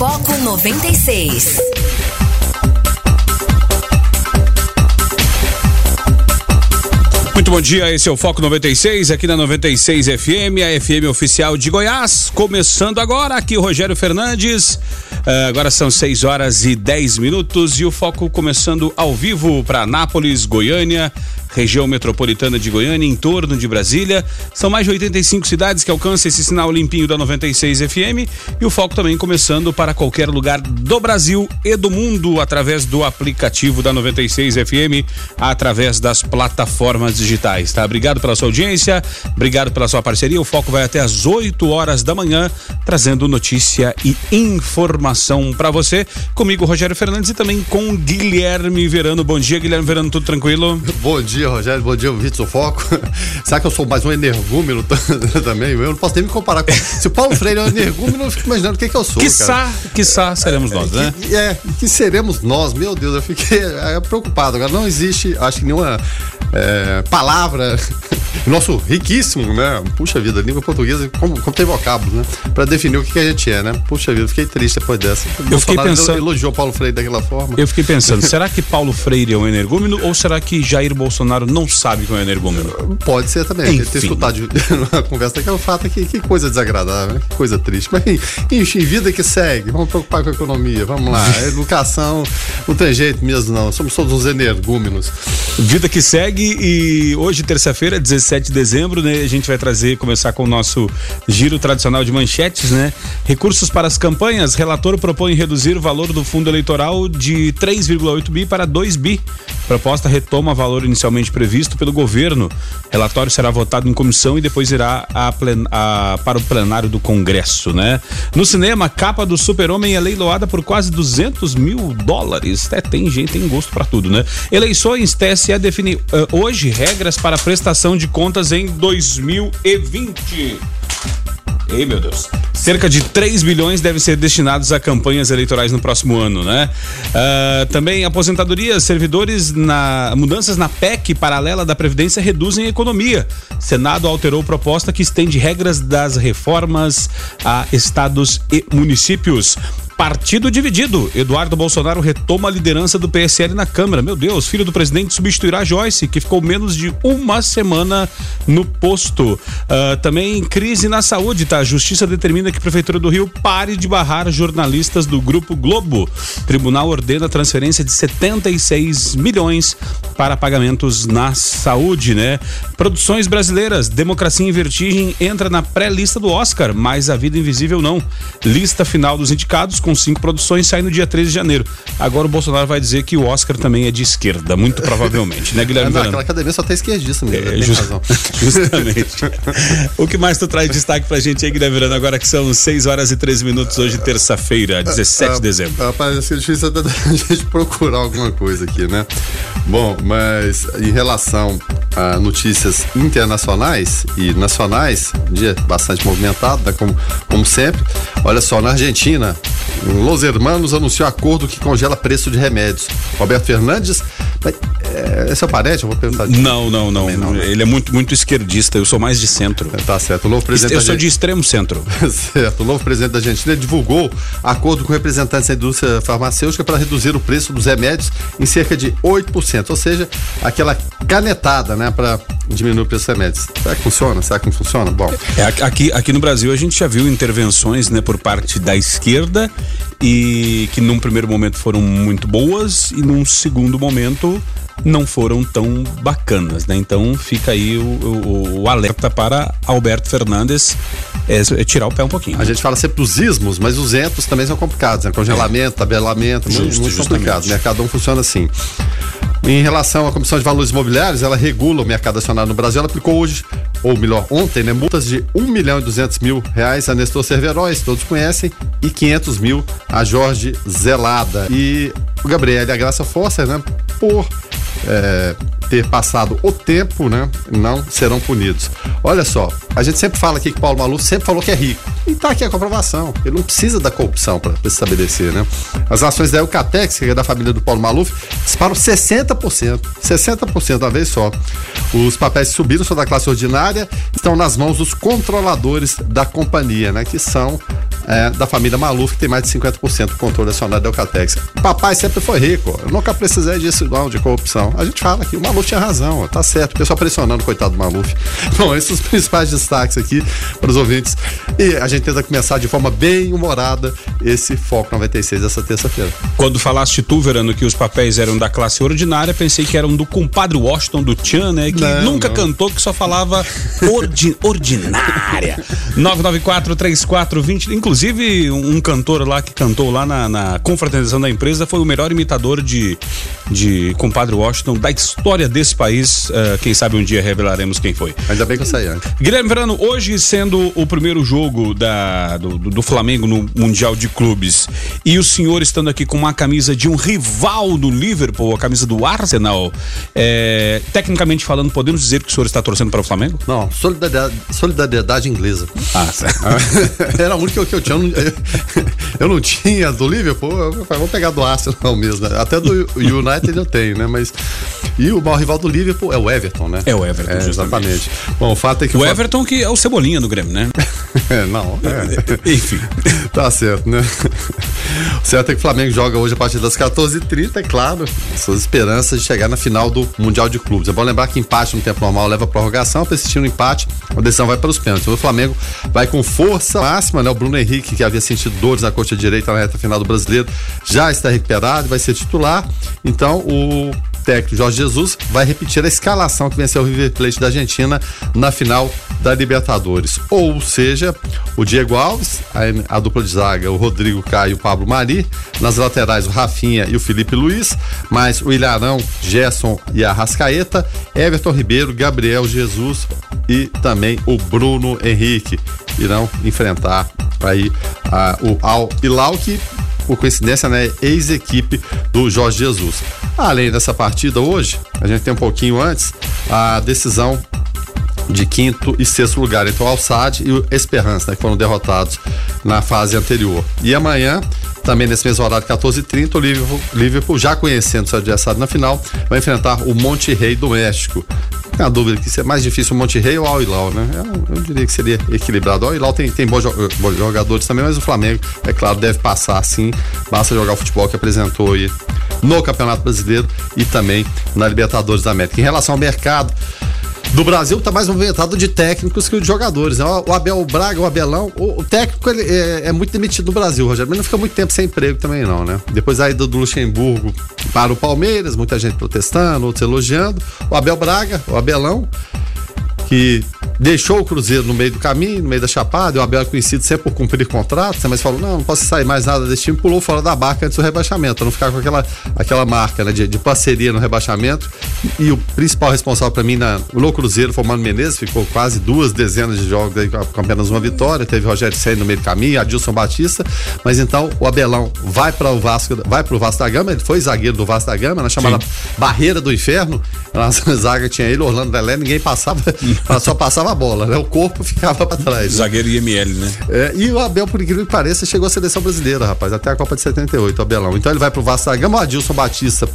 Foco 96. Muito bom dia, esse é o Foco 96, aqui na 96 FM, a FM oficial de Goiás. Começando agora, aqui o Rogério Fernandes. Uh, agora são 6 horas e 10 minutos e o Foco começando ao vivo para Anápolis, Goiânia, região metropolitana de Goiânia, em torno de Brasília. São mais de 85 cidades que alcançam esse sinal limpinho da 96 FM e o foco também começando para qualquer lugar do Brasil e do mundo através do aplicativo da 96 FM, através das plataformas digitais, tá? Obrigado pela sua audiência, obrigado pela sua parceria. O foco vai até às 8 horas da manhã, trazendo notícia e informação para você. Comigo, Rogério Fernandes e também com Guilherme Verano. Bom dia, Guilherme Verano, tudo tranquilo? Bom dia dia, Rogério. Bom dia, Vitor Foco. Será que eu sou mais um energúmeno também? Eu não posso nem me comparar com. Se o Paulo Freire é um energúmeno, eu fico imaginando o que, que eu sou. Quiçá, quiçá seremos nós, né? Que, é, que seremos nós, meu Deus, eu fiquei é, preocupado. Agora não existe, acho que nenhuma é, palavra nosso riquíssimo, né? Puxa vida, língua portuguesa, como, como tem vocábulos, né? Pra definir o que, que, a gente é, né? Puxa vida, fiquei triste depois dessa. Eu fiquei pensando. Elogiou Paulo Freire daquela forma. Eu fiquei pensando, será que Paulo Freire é um energúmeno ou será que Jair Bolsonaro não sabe que é um energúmeno? Pode ser também. Enfim. Ter escutado uma conversa que é o fato que, que coisa desagradável? Que coisa triste. Mas, enfim, vida que segue. Vamos preocupar com a economia. Vamos lá. A educação não tem jeito mesmo, não. Somos todos uns energúmenos. Vida que segue e hoje, terça-feira, 16 17 de dezembro, né? A gente vai trazer, começar com o nosso giro tradicional de manchetes, né? Recursos para as campanhas. Relator propõe reduzir o valor do fundo eleitoral de 3,8 bi para 2 bi. Proposta retoma valor inicialmente previsto pelo governo. Relatório será votado em comissão e depois irá a plen, a, para o plenário do Congresso, né? No cinema, capa do Super-Homem é leiloada por quase 200 mil dólares. É, tem gente, tem gosto para tudo, né? Eleições, TSE define uh, hoje regras para prestação de contas em 2020. Ei, meu Deus. Cerca de 3 bilhões devem ser destinados a campanhas eleitorais no próximo ano, né? Uh, também aposentadorias, servidores na mudanças na PEC paralela da Previdência reduzem a economia. Senado alterou proposta que estende regras das reformas a estados e municípios. Partido dividido. Eduardo Bolsonaro retoma a liderança do PSL na Câmara. Meu Deus, filho do presidente substituirá Joyce, que ficou menos de uma semana no posto. Uh, também crise na saúde, tá? A justiça determina que a Prefeitura do Rio pare de barrar jornalistas do Grupo Globo. Tribunal ordena transferência de 76 milhões para pagamentos na saúde, né? Produções brasileiras. Democracia em Vertigem entra na pré-lista do Oscar, mas A Vida Invisível não. Lista final dos indicados com com cinco produções, sai no dia 13 de janeiro. Agora o Bolsonaro vai dizer que o Oscar também é de esquerda, muito provavelmente, né, Guilherme? Não, aquela academia só tem esquerdista mesmo, é, just, Justamente. o que mais tu traz de destaque pra gente aí, Guilherme Verano, agora que são 6 horas e 13 minutos, hoje, terça-feira, 17 de dezembro. Rapaz, assim, é difícil até a gente procurar alguma coisa aqui, né? Bom, mas em relação a notícias internacionais e nacionais, dia bastante movimentado, né? como, como sempre. Olha só, na Argentina, Los Hermanos anunciou acordo que congela preço de remédios. Roberto Fernandes, é, é seu parente? Eu vou perguntar. Não, não, não, não, né? Ele é muito, muito esquerdista. Eu sou mais de centro. Tá certo. O novo presidente. Eu sou de extremo centro. certo. O novo presidente da Argentina divulgou acordo com representantes da indústria farmacêutica para reduzir o preço dos remédios em cerca de 8%. Ou seja, aquela canetada, né, para diminuir o preço dos remédios. Será que funciona? Será que não funciona? Bom. É, aqui, aqui no Brasil a gente já viu intervenções, né, por parte da esquerda e que num primeiro momento foram muito boas e num segundo momento Crew não foram tão bacanas, né? Então fica aí o, o, o alerta para Alberto Fernandes é, é, tirar o pé um pouquinho. A gente fala sempre dos ismos, mas os entos também são complicados, né? Congelamento, tabelamento, Justo, muito, muito complicado. O mercado não funciona assim. Em relação à Comissão de Valores Imobiliários, ela regula o mercado acionário no Brasil. Ela aplicou hoje, ou melhor, ontem, né, multas de 1 milhão e 200 mil reais a Nestor Cerveróis, todos conhecem, e 500 mil a Jorge Zelada. E o Gabriel e a Graça Foster, né, por é, ter passado o tempo, né, não serão punidos. Olha só, a gente sempre fala aqui que Paulo Maluf sempre falou que é rico. E tá aqui a comprovação. Ele não precisa da corrupção para se estabelecer, né? As ações da Eucatex, que é da família do Paulo Maluf, disparam 60%. 60% da vez só. Os papéis subiram são da classe ordinária, estão nas mãos dos controladores da companhia, né? Que são é, da família Maluf, que tem mais de 50% do controle acionário da Eucatex. Papai sempre foi rico, eu nunca precisei disso não, de corrupção. A gente fala que o Maluf tinha razão, tá certo, o pessoal pressionando o coitado do Maluf. Bom, esses são os principais destaques aqui para os ouvintes. E a gente tenta começar de forma bem humorada esse Foco 96 dessa terça-feira. Quando falaste tu, Verano, que os papéis eram da classe ordinária, pensei que eram do compadre Washington, do Tchan, né? Que não, nunca não. cantou, que só falava ordi ordinária. 994-3420. Inclusive, um cantor lá que cantou lá na, na confraternização da empresa foi o melhor imitador de, de compadre Washington da história desse país. Uh, quem sabe um dia revelaremos quem foi. Ainda bem que eu saí antes. Guilherme Verano, hoje sendo o primeiro jogo da, do, do Flamengo no Mundial de Clubes e o senhor estando aqui com uma camisa de um rival do Liverpool, a camisa do Arsenal, é, tecnicamente falando, podemos dizer que o senhor está torcendo para o Flamengo? Não, solidariedade, solidariedade inglesa. Ah, Era a única que eu. Eu não, eu não tinha do Liverpool, eu vou pegar do Arsenal mesmo. Né? Até do United eu tenho, né? Mas. E o maior rival do Liverpool é o Everton, né? É o Everton, é, exatamente. Bom, o fato é que. O, o Everton que é o Cebolinha do Grêmio, né? não. É. Enfim. tá certo, né? O certo é que o Flamengo joga hoje a partir das 14h30, é claro. Suas esperanças de chegar na final do Mundial de Clubes. É bom lembrar que empate no tempo normal leva a prorrogação. Assistir no empate, a decisão vai para os pênaltis. O Flamengo vai com força máxima, né? O Bruno Henrique, que havia sentido dores na coxa direita na reta final do brasileiro, já está recuperado, vai ser titular. Então, o técnico Jorge Jesus vai repetir a escalação que venceu o River Plate da Argentina na final da Libertadores. Ou seja, o Diego Alves, a, a dupla de zaga, o Rodrigo Caio e o Pablo Mari, nas laterais o Rafinha e o Felipe Luiz, mais o Ilharão, Gerson e a Rascaeta, Everton Ribeiro, Gabriel Jesus e também o Bruno Henrique irão enfrentar aí a, o Al Hilal que por coincidência, né, ex-equipe do Jorge Jesus. Além dessa partida hoje, a gente tem um pouquinho antes a decisão de quinto e sexto lugar entre o Alçade e o Esperança, né, que foram derrotados na fase anterior. E amanhã, também nesse mesmo horário, 14h30, o Liverpool, já conhecendo seu adversário na final, vai enfrentar o Monte Rei do México. Tem a dúvida que é mais difícil o Monte Rei ou o Al Hilal, né? Eu, eu, diria que seria equilibrado. O Al Hilal tem, tem bons, bons jogadores também, mas o Flamengo, é claro, deve passar sim. Basta jogar o futebol que apresentou aí no Campeonato Brasileiro e também na Libertadores da América. Em relação ao mercado, do Brasil está mais movimentado de técnicos que de jogadores. Né? O Abel Braga, o Abelão, o, técnico ele é, é, muito demitido no Brasil, Rogério, mas não fica muito tempo sem emprego também não, né? Depois aí do Luxemburgo para o Palmeiras, muita gente protestando, outros elogiando. O Abel Braga, o Abelão, que deixou o Cruzeiro no meio do caminho, no meio da chapada, o Abel é conhecido sempre por cumprir contratos, mas falou, não, não posso sair mais nada desse time, pulou fora da barca antes do rebaixamento, pra não ficar com aquela, aquela marca né, de, de parceria no rebaixamento. E o principal responsável para mim na, no Cruzeiro foi o Mano Menezes, ficou quase duas dezenas de jogos aí, com apenas uma vitória, teve Rogério Senna no meio do caminho, Adilson Batista, mas então o Abelão vai para o Vasco, vai pro Vasco da Gama, ele foi zagueiro do Vasco da Gama, na chamada Sim. Barreira do Inferno, na zaga tinha ele, Orlando Lelé, ninguém passava, só passava a bola, né? O corpo ficava para trás. Zagueiro IML, né? É, e o Abel, por incrível que pareça, chegou à seleção brasileira, rapaz, até a Copa de 78, o Abelão. Então ele vai pro Vasco da Gama, o Adilson Batista,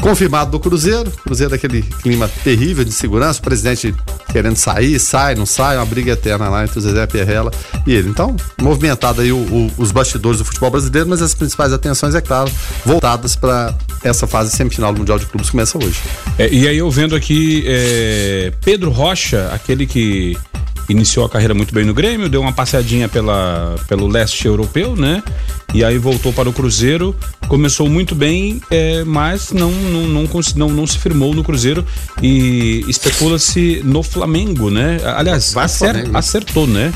confirmado do Cruzeiro. Cruzeiro daquele clima terrível de segurança, o presidente querendo sair, sai, não sai, uma briga eterna lá entre o Zezé Perrella e ele. Então, movimentado aí o, o, os bastidores do futebol brasileiro, mas as principais atenções, é claro, voltadas para essa fase semifinal do Mundial de Clubes começa hoje. É, e aí eu vendo aqui é, Pedro Rocha, aquele que iniciou a carreira muito bem no Grêmio, deu uma passeadinha pela, pelo leste europeu, né? E aí voltou para o Cruzeiro, começou muito bem, é, mas não não, não, não, não, se firmou no Cruzeiro e especula-se no Flamengo, né? Aliás, acer, acertou, né?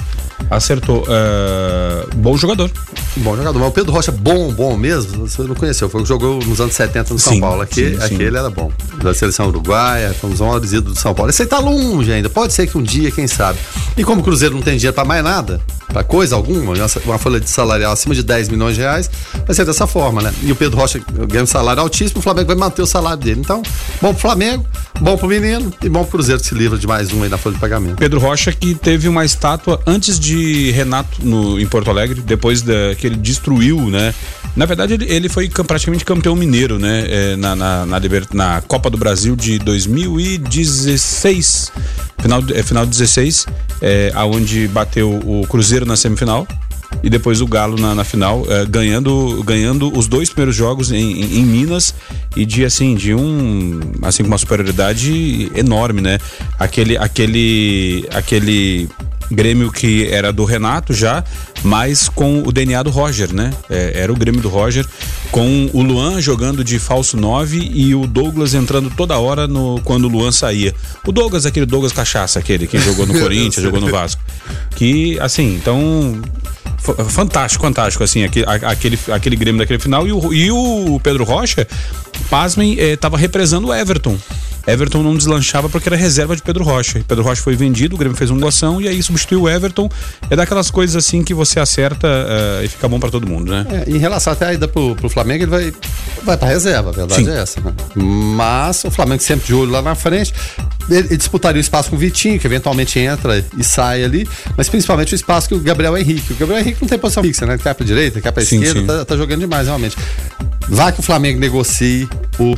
Acertou. Uh, bom jogador. Bom jogador. Mas o Pedro Rocha, bom, bom mesmo, você não conheceu. Foi que jogou nos anos 70 no São sim, Paulo. Aqui, sim, sim. Aquele era bom. Da seleção uruguaia, fomos um ídolos do São Paulo. Esse aí tá longe ainda. Pode ser que um dia, quem sabe. E como o Cruzeiro não tem dinheiro para mais nada, para coisa alguma, uma folha de salarial acima de 10 milhões de reais, vai ser dessa forma, né? E o Pedro Rocha ganha um salário altíssimo, o Flamengo vai manter o salário dele. Então, bom pro Flamengo, bom pro menino e bom pro Cruzeiro que se livra de mais um aí na folha de pagamento. Pedro Rocha que teve uma estátua antes de Renato no, em Porto Alegre, depois da, que ele destruiu, né? Na verdade, ele, ele foi praticamente campeão mineiro, né? É, na, na, na, na, Copa do Brasil de 2016. Final, é, final de 16, é, aonde bateu o Cruzeiro na semifinal e depois o Galo na, na final, é, ganhando, ganhando os dois primeiros jogos em, em, em, Minas e de assim, de um assim com uma superioridade enorme, né? Aquele aquele aquele Grêmio que era do Renato já, mas com o DNA do Roger, né? É, era o Grêmio do Roger, com o Luan jogando de falso 9 e o Douglas entrando toda hora no, quando o Luan saía. O Douglas, aquele Douglas Cachaça, aquele que jogou no Corinthians, jogou no Vasco. Que, assim, então fantástico, fantástico, assim, aquele, aquele, aquele Grêmio daquele final. E o, e o Pedro Rocha, pasmem, estava eh, represando o Everton. Everton não deslanchava porque era reserva de Pedro Rocha. Pedro Rocha foi vendido, o Grêmio fez uma doação e aí substituiu o Everton. É daquelas coisas assim que você acerta uh, e fica bom para todo mundo, né? É, em relação até a ida pro, pro Flamengo, ele vai, vai pra reserva, a verdade Sim. é essa, né? Mas o Flamengo sempre de olho lá na frente. Ele, ele, disputaria o espaço com o Vitinho, que eventualmente entra e sai ali, mas principalmente o espaço que o Gabriel Henrique. O Gabriel Henrique não tem posição fixa, né? Ele cai pra direita, cai pra sim, esquerda, sim. Tá, tá jogando demais, realmente. Vai que o Flamengo negocie o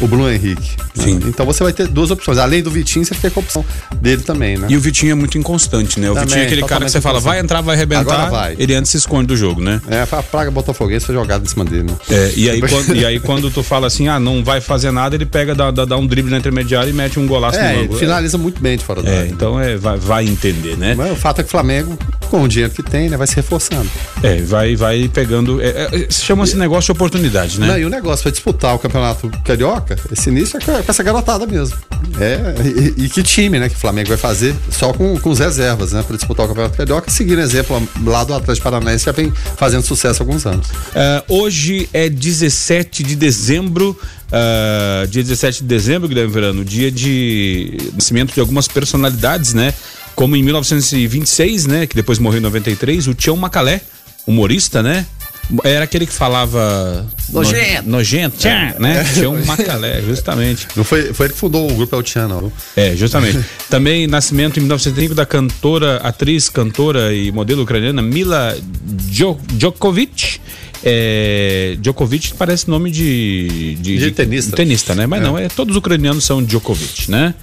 o Bruno Henrique. Sim. Né? Então você vai ter duas opções. Além do Vitinho, você tem a opção dele também, né? E o Vitinho é muito inconstante, né? O também, Vitinho é aquele cara que você fala, vai entrar, vai arrebentar. Vai. Ele antes se esconde do jogo, né? É, a praga botafoguense foi jogada em cima dele, né? É, e aí, quando, e aí quando tu fala assim, ah, não vai fazer nada, ele pega, dá, dá, dá um drible na intermediária e mete um golaço é, no ângulo. finaliza muito bem de fora da é, área. Então é, vai, vai entender, né? Mas o fato é que o Flamengo, com o dinheiro que tem, né, vai se reforçando. É, vai, vai pegando. É, é, Chama-se negócio de oportunidade, né? Não, e o negócio vai disputar o campeonato carioca, esse início é com essa garotada mesmo. É, e, e, que time, né, que o Flamengo vai fazer só com, com os reservas, né, para disputar o Campeonato Carioca, seguindo exemplo lá do Atlético Paranaense, já vem fazendo sucesso há alguns anos. Uh, hoje é 17 de dezembro, uh, dia 17 de dezembro, Guilherme Verano, dia de nascimento de algumas personalidades, né, como em 1926, né, que depois morreu em 93, o Tião Macalé, humorista, né, era aquele que falava. Nojento. Nojento, tchan, né? É. Tinha um Macalé, justamente. Não foi, foi ele que fundou o grupo El Tchan, não. É, justamente. Também nascimento em 1935 da cantora, atriz, cantora e modelo ucraniana Mila Djokovic. É, Djokovic parece nome de, de, de, de tenista. tenista, né? Mas é. não, é, todos os ucranianos são Djokovic, né?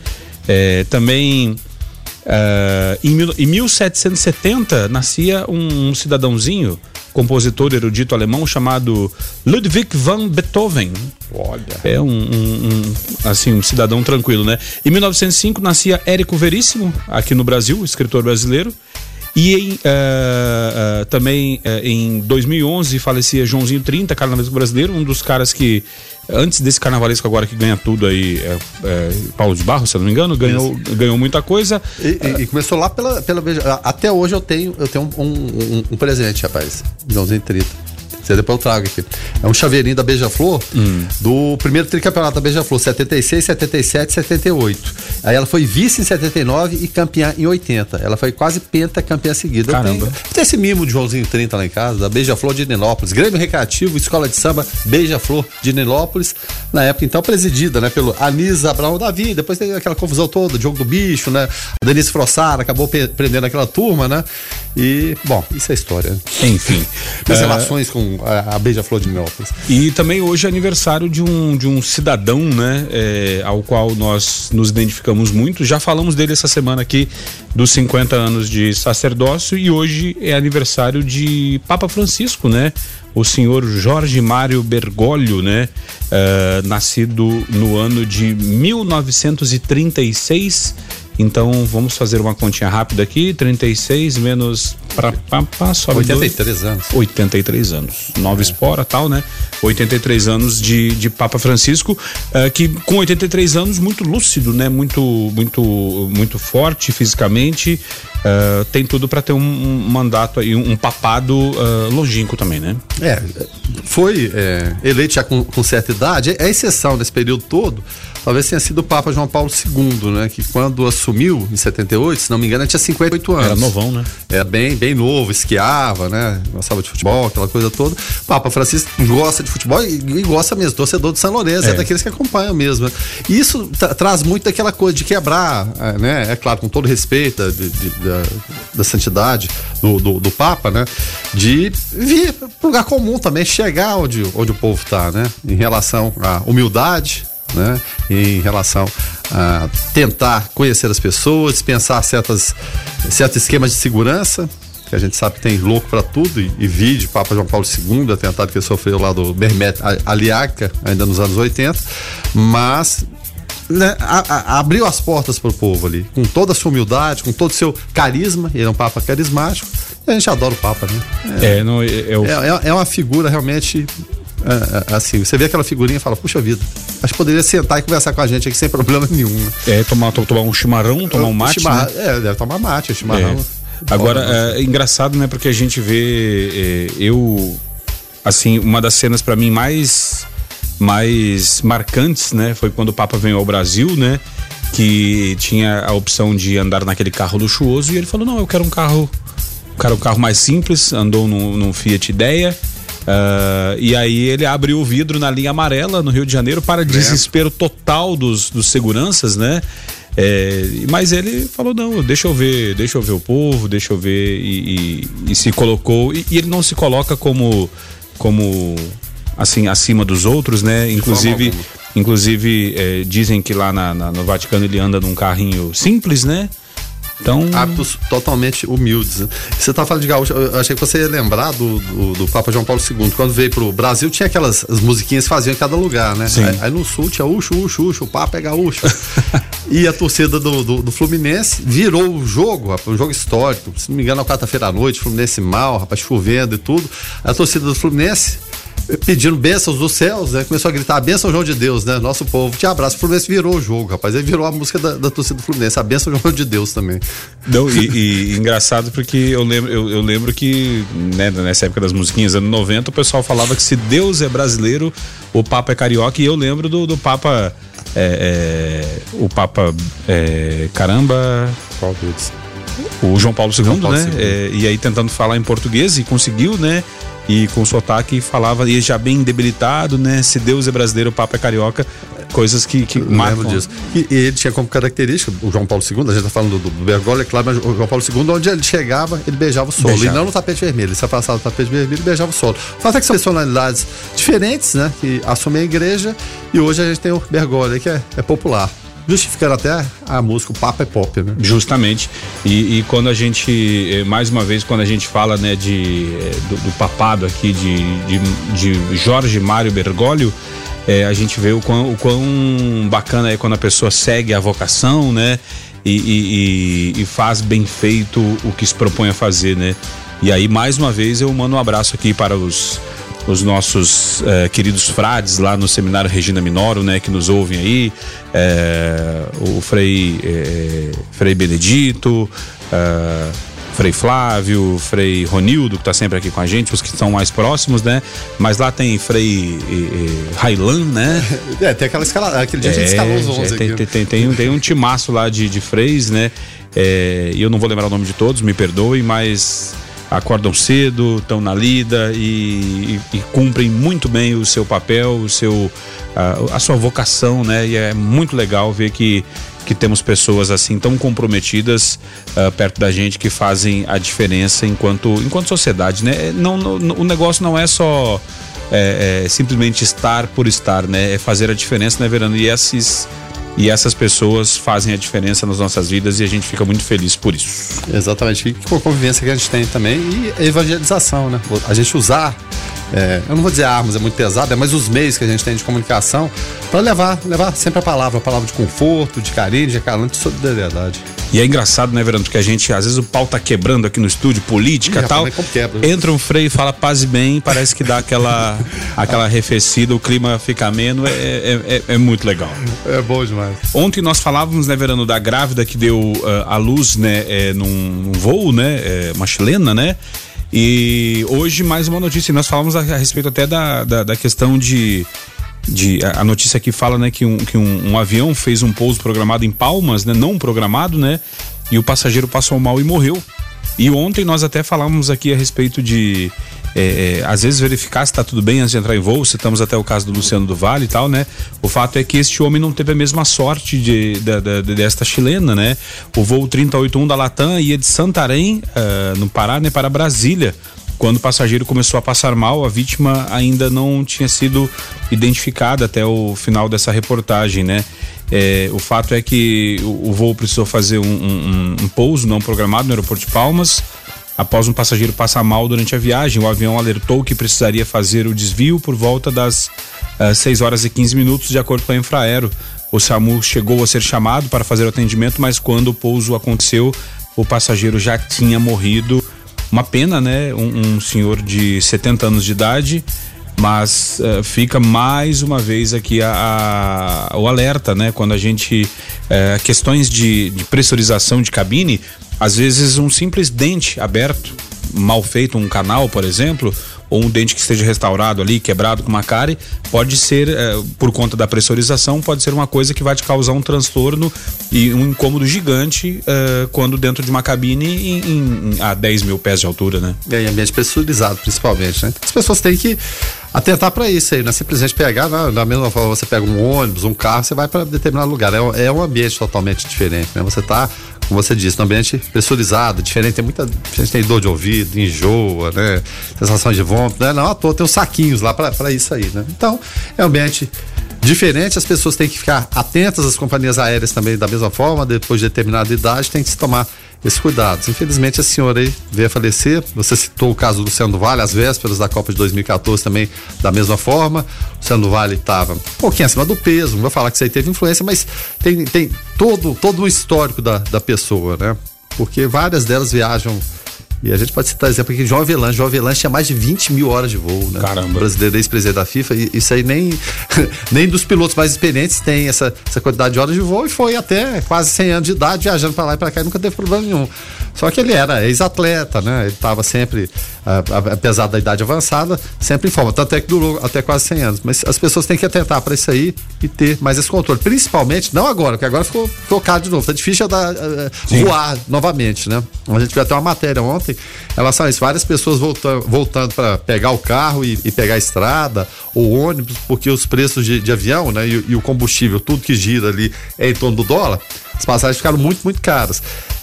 É, também uh, em, em 1770 nascia um, um cidadãozinho compositor erudito alemão chamado Ludwig van Beethoven. Olha. É um, um, um, assim, um cidadão tranquilo, né? Em 1905 nascia Érico Veríssimo, aqui no Brasil, escritor brasileiro. E em, uh, uh, também uh, em 2011 falecia Joãozinho 30, carnavalesco brasileiro, um dos caras que, antes desse carnavalesco agora que ganha tudo aí, é, é, Paulo de Barro, se eu não me engano, ganhou, ganhou muita coisa. E, e, começou lá pela, pela. Até hoje eu tenho, eu tenho um, um, um presente, rapaz. Joãozinho 30. Você depois eu trago aqui. É um chaveirinho da Beija-Flor, hum. do primeiro tricampeonato da Beija-Flor, 76, 77, 78. Aí ela foi vice em 79 e campeã em 80. Ela foi quase penta campeã seguida. Caramba. Eu tenho, esse mimo de Joãozinho 30 lá em casa, da Beija-Flor de Nenópolis. Grêmio Recreativo, Escola de Samba, Beija-Flor de Nenópolis. Na época, então, presidida, né, pelo Anísio Abraão Davi. Depois teve aquela confusão toda, jogo do bicho, né? A Denise Frossara acabou prendendo aquela turma, né? E, bom, isso é história. Enfim. As uh... relações com a, Beija-Flor de Minópolis. E também hoje é aniversário de um, de um cidadão, né, é, ao qual nós nos identificamos muito. Já falamos dele essa semana aqui, dos 50 anos de sacerdócio, e hoje é aniversário de Papa Francisco, né? O senhor Jorge Mário Bergoglio, né? Uh, nascido no ano de 1936 então vamos fazer uma continha rápida aqui: 36 menos para pá, sobe 83 dois, anos. 83 anos. Nova é. espora, tal, né? 83 anos de, de Papa Francisco, uh, que com 83 anos muito lúcido, né? Muito muito muito forte fisicamente, uh, tem tudo para ter um, um, mandato aí, um, um papado uh, longínquo também, né? É, foi é, eleito já com, com certa idade, é exceção nesse período todo talvez tenha sido o Papa João Paulo II, né? Que quando assumiu em 78, se não me engano, tinha 58 anos. Era novão, né? Era bem, bem novo, esquiava, né? Gostava de futebol, aquela coisa toda. O Papa Francisco gosta de futebol e, e gosta mesmo, torcedor do São Lourenço, é. é daqueles que acompanham mesmo. Né? E isso traz muito daquela coisa de quebrar, é, né? É claro, com todo respeito de, de, da, da, santidade do, do, do, Papa, né? De vir para lugar comum também, chegar onde, onde o povo está, né? Em relação à humildade, né? Em relação a tentar conhecer as pessoas, pensar certas, certos esquemas de segurança Que a gente sabe que tem louco para tudo e, e vídeo, Papa João Paulo II, atentado que ele sofreu lá do Bermet Aliaca, ainda nos anos 80, mas né, a, a, abriu as portas para o povo ali, com toda a sua humildade, com todo o seu carisma, ele é um Papa carismático, e a gente adora o Papa, né? É, é, não, é, é, é, é uma figura realmente assim, você vê aquela figurinha e fala, puxa vida, acho que poderia sentar e conversar com a gente aqui sem problema nenhum. Né? É, tomar, tomar um chimarrão, tomar um mate. Né? É, deve tomar mate, chimarrão. É. Agora, é, engraçado, né? Porque a gente vê, é, eu, assim, uma das cenas para mim mais, mais marcantes, né? Foi quando o Papa veio ao Brasil, né? Que tinha a opção de andar naquele carro luxuoso e ele falou, não, eu quero um carro, quero um carro mais simples, andou num, num Fiat Ideia, Uh, e aí ele abriu o vidro na linha amarela no Rio de Janeiro para desespero total dos, dos seguranças, né? É, mas ele falou não, deixa eu ver, deixa eu ver o povo, deixa eu ver e, e, e se colocou e, e, ele não se coloca como como assim acima dos outros, né? Inclusive, inclusive é, dizem que lá na, na, no Vaticano ele anda num carrinho simples, né? Então... Hábitos totalmente humildes. Você está falando de gaúcho, eu achei que você ia lembrar do, do, do, Papa João Paulo II. Quando veio pro Brasil, tinha aquelas as musiquinhas que faziam em cada lugar, né? Aí, aí, no sul tinha uxo, uxo, uxo, o Papa é gaúcho. e a torcida do, do, do, Fluminense virou o jogo, rapaz, um jogo histórico. Se não me engano, na quarta-feira à noite, Fluminense mal, rapaz, chovendo e tudo. A torcida do Fluminense pedindo bênçãos dos céus, né? Começou a gritar, a bênção João de Deus, né? Nosso povo, te abraço. O Fluminense virou o jogo, rapaz. Ele virou a música da, da torcida do Fluminense, a bênção João de Deus também. Não, e, e engraçado porque eu lembro, eu, eu, lembro que, né, nessa época das musiquinhas, anos 90, o pessoal falava que se Deus é brasileiro, o Papa é carioca, e eu lembro do, do Papa. É, é, o Papa. É, caramba. Qual deles? O João Paulo II, João Paulo né? II. É, e aí tentando falar em português e conseguiu, né? E com sotaque falava, e já bem debilitado, né? Se Deus é brasileiro, o Papa é carioca, coisas que, que marcam. disso. E, e, ele tinha como característica, o João Paulo II, a gente tá falando do, do Bergoglio, é claro, mas o João Paulo II, onde ele chegava, ele beijava o solo. Beijava. E não no tapete vermelho, ele se afastava do tapete vermelho e beijava o solo. Fato é que são personalidades diferentes, né? Que assumem a igreja, e hoje a gente tem o Bergoglio, que é, é popular justificando até a música, o papo é pop, né? Justamente. E, e, quando a gente, eh, mais uma vez, quando a gente fala né, de, eh, do, do papado aqui de, de, de Jorge Mário Bergoglio, é, a gente vê o quão, o quão bacana é quando a pessoa segue a vocação, né? E, e, e, faz bem feito o que se propõe a fazer, né? E aí, mais uma vez, eu mando um abraço aqui para os os nossos é, queridos frades lá no Seminário Regina Minoro, né, que nos ouvem aí, é, o Frei, é, Frei Benedito, Frei Flávio, Frei Ronildo, que está sempre aqui com a gente, os que estão mais próximos, né? Mas lá tem Frei Railan, né? É, tem aquela escala, aquele dia a gente escalou os 11 tem, tem, tem, tem, um, tem um timaço lá de, de freis, né? E eu não vou lembrar o nome de todos, me perdoe, mas acordam cedo, estão na lida e, e, e, cumprem muito bem o seu papel, o seu, a, a, sua vocação, né? E é muito legal ver que, que temos pessoas assim tão comprometidas uh, perto da gente que fazem a diferença enquanto, enquanto sociedade, né? Não, não o negócio não é só é, é, simplesmente estar por estar, né? É fazer a diferença, né, Verano? E esses e essas pessoas fazem a diferença nas nossas vidas e a gente fica muito feliz por isso. Exatamente. E com a convivência que a gente tem também e a evangelização, né? A gente usar é, eu não vou dizer armas, é muito pesado, é mas os meios que a gente tem de comunicação para levar, levar sempre a palavra, a palavra de conforto, de carinho, de acalante, de solidariedade. E é engraçado, né, Verano, porque a gente, às vezes o pau tá quebrando aqui no estúdio, política e tal. Quebra, entra um freio e fala paz e bem, parece que dá aquela, aquela arrefecida, o clima fica ameno, é, é, é, é, muito legal. É bom demais. Ontem nós falávamos, né, Verano, da grávida que deu uh, a luz, né, é, num, num voo, né, é, uma chilena, né? E hoje mais uma notícia, nós falamos a, a respeito até da, da, da, questão de. De, a notícia aqui fala né, que, um, que um, um avião fez um pouso programado em Palmas, né, não programado, né? E o passageiro passou mal e morreu. E ontem nós até falamos aqui a respeito de é, é, às vezes verificar se está tudo bem antes de entrar em voo, citamos até o caso do Luciano do Vale e tal, né? O fato é que este homem não teve a mesma sorte de desta chilena, né? O voo 381 da Latam ia de Santarém, uh, no Pará, né, para Brasília. Quando o passageiro começou a passar mal, a vítima ainda não tinha sido identificada até o final dessa reportagem, né? É, o fato é que o, o voo precisou fazer um, um, um pouso não programado no aeroporto de Palmas após um passageiro passar mal durante a viagem. O avião alertou que precisaria fazer o desvio por volta das uh, 6 horas e 15 minutos, de acordo com a Infraero. O SAMU chegou a ser chamado para fazer o atendimento, mas quando o pouso aconteceu, o passageiro já tinha morrido. Uma pena, né? Um, um senhor de 70 anos de idade, mas uh, fica mais uma vez aqui a, a, o alerta, né? Quando a gente. Uh, questões de, de pressurização de cabine, às vezes um simples dente aberto, mal feito, um canal, por exemplo, ou um dente que esteja restaurado ali, quebrado com uma cárie, pode ser, eh, por conta da pressurização, pode ser uma coisa que vai te causar um transtorno e um incômodo gigante eh, quando dentro de uma cabine em, em, a 10 mil pés de altura, né? É, ambiente pressurizado, principalmente, né? As pessoas têm que atentar para isso aí, não é simplesmente pegar, não, da mesma forma você pega um ônibus, um carro, você vai para determinado lugar. É, é um ambiente totalmente diferente, né? Você está como você disse, no ambiente pressurizado, diferente, tem muita gente tem dor de ouvido, enjoa, né? Sensação de vômito, né? Não, à toa tem os saquinhos lá para isso aí, né? Então, é um ambiente diferente, as pessoas têm que ficar atentas, as companhias aéreas também da mesma forma, depois de determinada idade, tem que se tomar esses cuidados. Infelizmente a senhora aí veio a falecer. Você citou o caso do Luciano Vale, as vésperas da Copa de 2014 também da mesma forma. O Luciano Vale estava um pouquinho acima do peso, não vou falar que isso aí teve influência, mas tem, tem todo, todo o histórico da, da pessoa, né? Porque várias delas viajam e a gente pode citar exemplo aqui, João Avelange. João Avelange tinha mais de 20 mil horas de voo, né? Caramba. Brasileiro, ex-presidente da FIFA. E isso aí nem, nem dos pilotos mais experientes tem essa, essa quantidade de horas de voo e foi até quase 100 anos de idade viajando para lá e para cá e nunca teve problema nenhum. Só que ele era ex-atleta, né? Ele estava sempre, apesar da idade avançada, sempre em forma. Tanto é que durou até quase 100 anos. Mas as pessoas têm que atentar para isso aí e ter mais esse controle. Principalmente, não agora, porque agora ficou, caro de novo. Tá difícil dar, uh, voar novamente, né? A gente viu até uma matéria ontem em relação a isso. Várias pessoas voltando, voltando para pegar o carro e, e, pegar a estrada ou ônibus, porque os preços de, de avião, né? E, e o combustível, tudo que gira ali é em torno do dólar. As passagens ficaram muito, muito caras.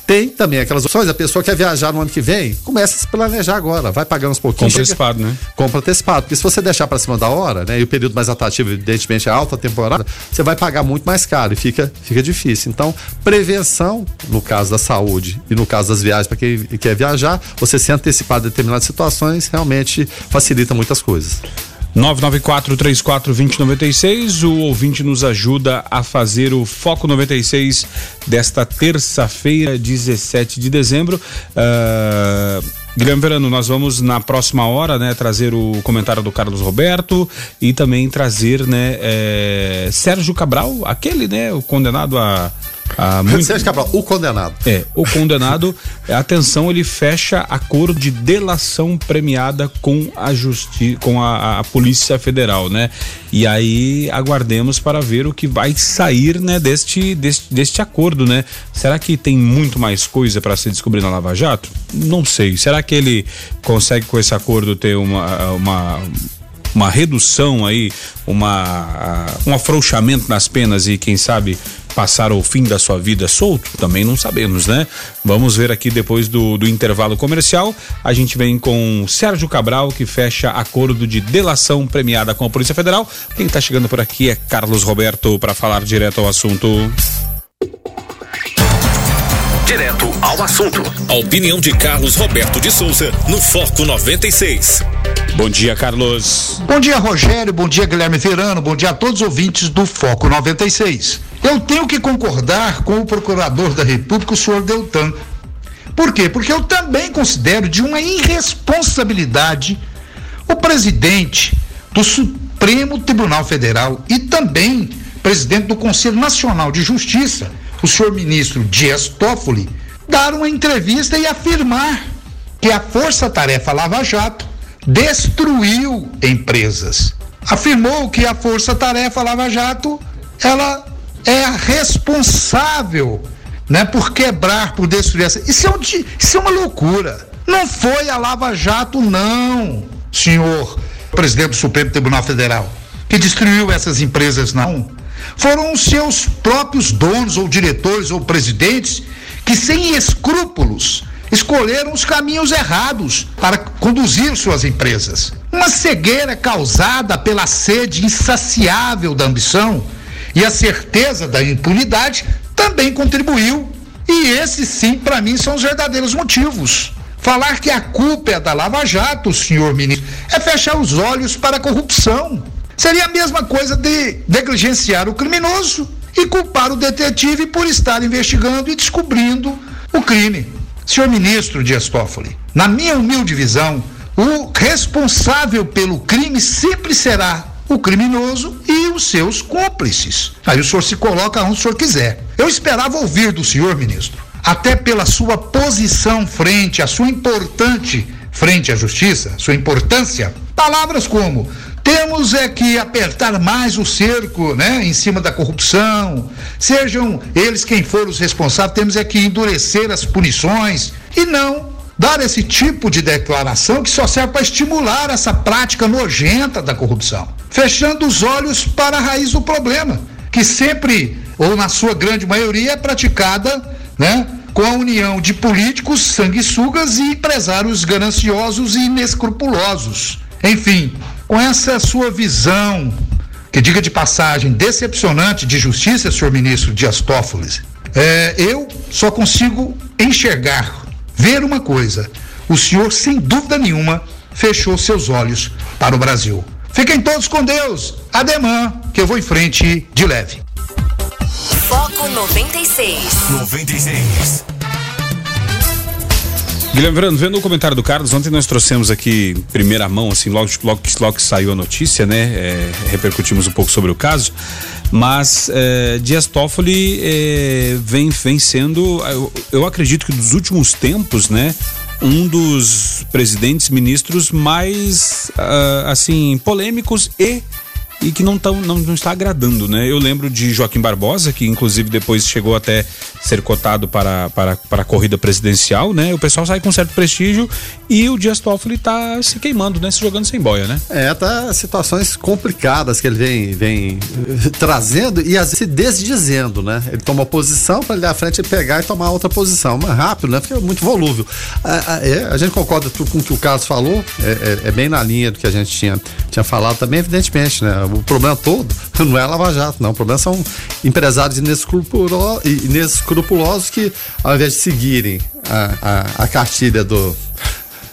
Tem também aquelas opções, a pessoa quer viajar no ano que vem, começa a se planejar agora, vai pagando uns pouquinhos. Compra antecipado, né? Compra antecipado, porque se você deixar para cima da hora, né, e o período mais atrativo, evidentemente, é alta temporada, você vai pagar muito mais caro e fica, fica difícil. Então, prevenção, no caso da saúde e no caso das viagens, para quem quer viajar, você se antecipar a determinadas situações, realmente facilita muitas coisas. 994-34-2096. O ouvinte nos ajuda a fazer o Foco 96 desta terça-feira, 17 de dezembro. Uh, Guilherme Verano, nós vamos na próxima hora, né, trazer o comentário do Carlos Roberto e também trazer, né, é, Sérgio Cabral, aquele, né, o condenado a ah, muito... Sérgio Cabral, o condenado. É, o condenado, atenção, ele fecha acordo de delação premiada com a justiça, com a, a, Polícia Federal, né? E aí aguardemos para ver o que vai sair, né, deste, deste, deste acordo, né? Será que tem muito mais coisa para se descobrir na Lava Jato? Não sei. Será que ele consegue com esse acordo ter uma, uma uma redução aí, uma, um afrouxamento nas penas e quem sabe passar o fim da sua vida solto? Também não sabemos, né? Vamos ver aqui depois do, do intervalo comercial. A gente vem com Sérgio Cabral, que fecha acordo de delação premiada com a Polícia Federal. Quem está chegando por aqui é Carlos Roberto para falar direto ao assunto. Direto ao assunto. A opinião de Carlos Roberto de Souza no Foco 96. Bom dia, Carlos. Bom dia, Rogério. Bom dia, Guilherme Verano. Bom dia a todos os ouvintes do Foco 96. Eu tenho que concordar com o procurador da República, o senhor Deltan. Por quê? Porque eu também considero de uma irresponsabilidade o presidente do Supremo Tribunal Federal e também presidente do Conselho Nacional de Justiça, o senhor ministro Dias Toffoli, dar uma entrevista e afirmar que a Força Tarefa Lava Jato destruiu empresas. Afirmou que a Força Tarefa Lava Jato ela é a responsável né, por quebrar, por destruir essa. Isso é, um, isso é uma loucura. Não foi a Lava Jato, não, senhor presidente do Supremo Tribunal Federal, que destruiu essas empresas, não. Foram os seus próprios donos, ou diretores, ou presidentes, que sem escrúpulos escolheram os caminhos errados para conduzir suas empresas. Uma cegueira causada pela sede insaciável da ambição e a certeza da impunidade também contribuiu. E esses sim, para mim, são os verdadeiros motivos. Falar que a culpa é da Lava Jato, senhor ministro, é fechar os olhos para a corrupção. Seria a mesma coisa de negligenciar o criminoso e culpar o detetive por estar investigando e descobrindo o crime. Senhor ministro Dias Toffoli, na minha humilde visão, o responsável pelo crime sempre será o criminoso e os seus cúmplices. Aí o senhor se coloca onde o senhor quiser. Eu esperava ouvir do senhor, ministro, até pela sua posição frente, a sua importante frente à justiça, sua importância, palavras como temos é que apertar mais o cerco, né, em cima da corrupção. Sejam eles quem for os responsáveis, temos é que endurecer as punições e não dar esse tipo de declaração que só serve para estimular essa prática nojenta da corrupção, fechando os olhos para a raiz do problema, que sempre ou na sua grande maioria é praticada, né, com a união de políticos sanguessugas e empresários gananciosos e inescrupulosos. Enfim, com essa sua visão, que diga de passagem, decepcionante de justiça, senhor ministro Dias Toffoli, é, eu só consigo enxergar, ver uma coisa. O senhor, sem dúvida nenhuma, fechou seus olhos para o Brasil. Fiquem todos com Deus. Ademã, que eu vou em frente de leve. Foco 96. 96. Guilherme Verano, vendo o comentário do Carlos, ontem nós trouxemos aqui em primeira mão, assim, logo, logo, logo que saiu a notícia, né? É, repercutimos um pouco sobre o caso, mas é, Dias Toffoli é, vem, vem sendo, eu, eu acredito que dos últimos tempos, né? Um dos presidentes ministros mais, uh, assim, polêmicos e e que não, tão, não, não está agradando, né? Eu lembro de Joaquim Barbosa, que inclusive depois chegou até ser cotado para, para, para a corrida presidencial, né? O pessoal sai com certo prestígio e o Dias Toffoli está se queimando, né? Se jogando sem boia, né? É, tá situações complicadas que ele vem, vem eh, trazendo e às vezes se desdizendo, né? Ele toma posição para ele à frente pegar e tomar outra posição, mas rápido, né? Porque é muito volúvel. A, a, é, a gente concorda com o que o Carlos falou, é, é, é, bem na linha do que a gente tinha, tinha falado também, evidentemente, né? O problema todo não é Lava Jato, não. O problema são empresários inescrupulosos, que, ao invés de seguirem a, a, a cartilha do,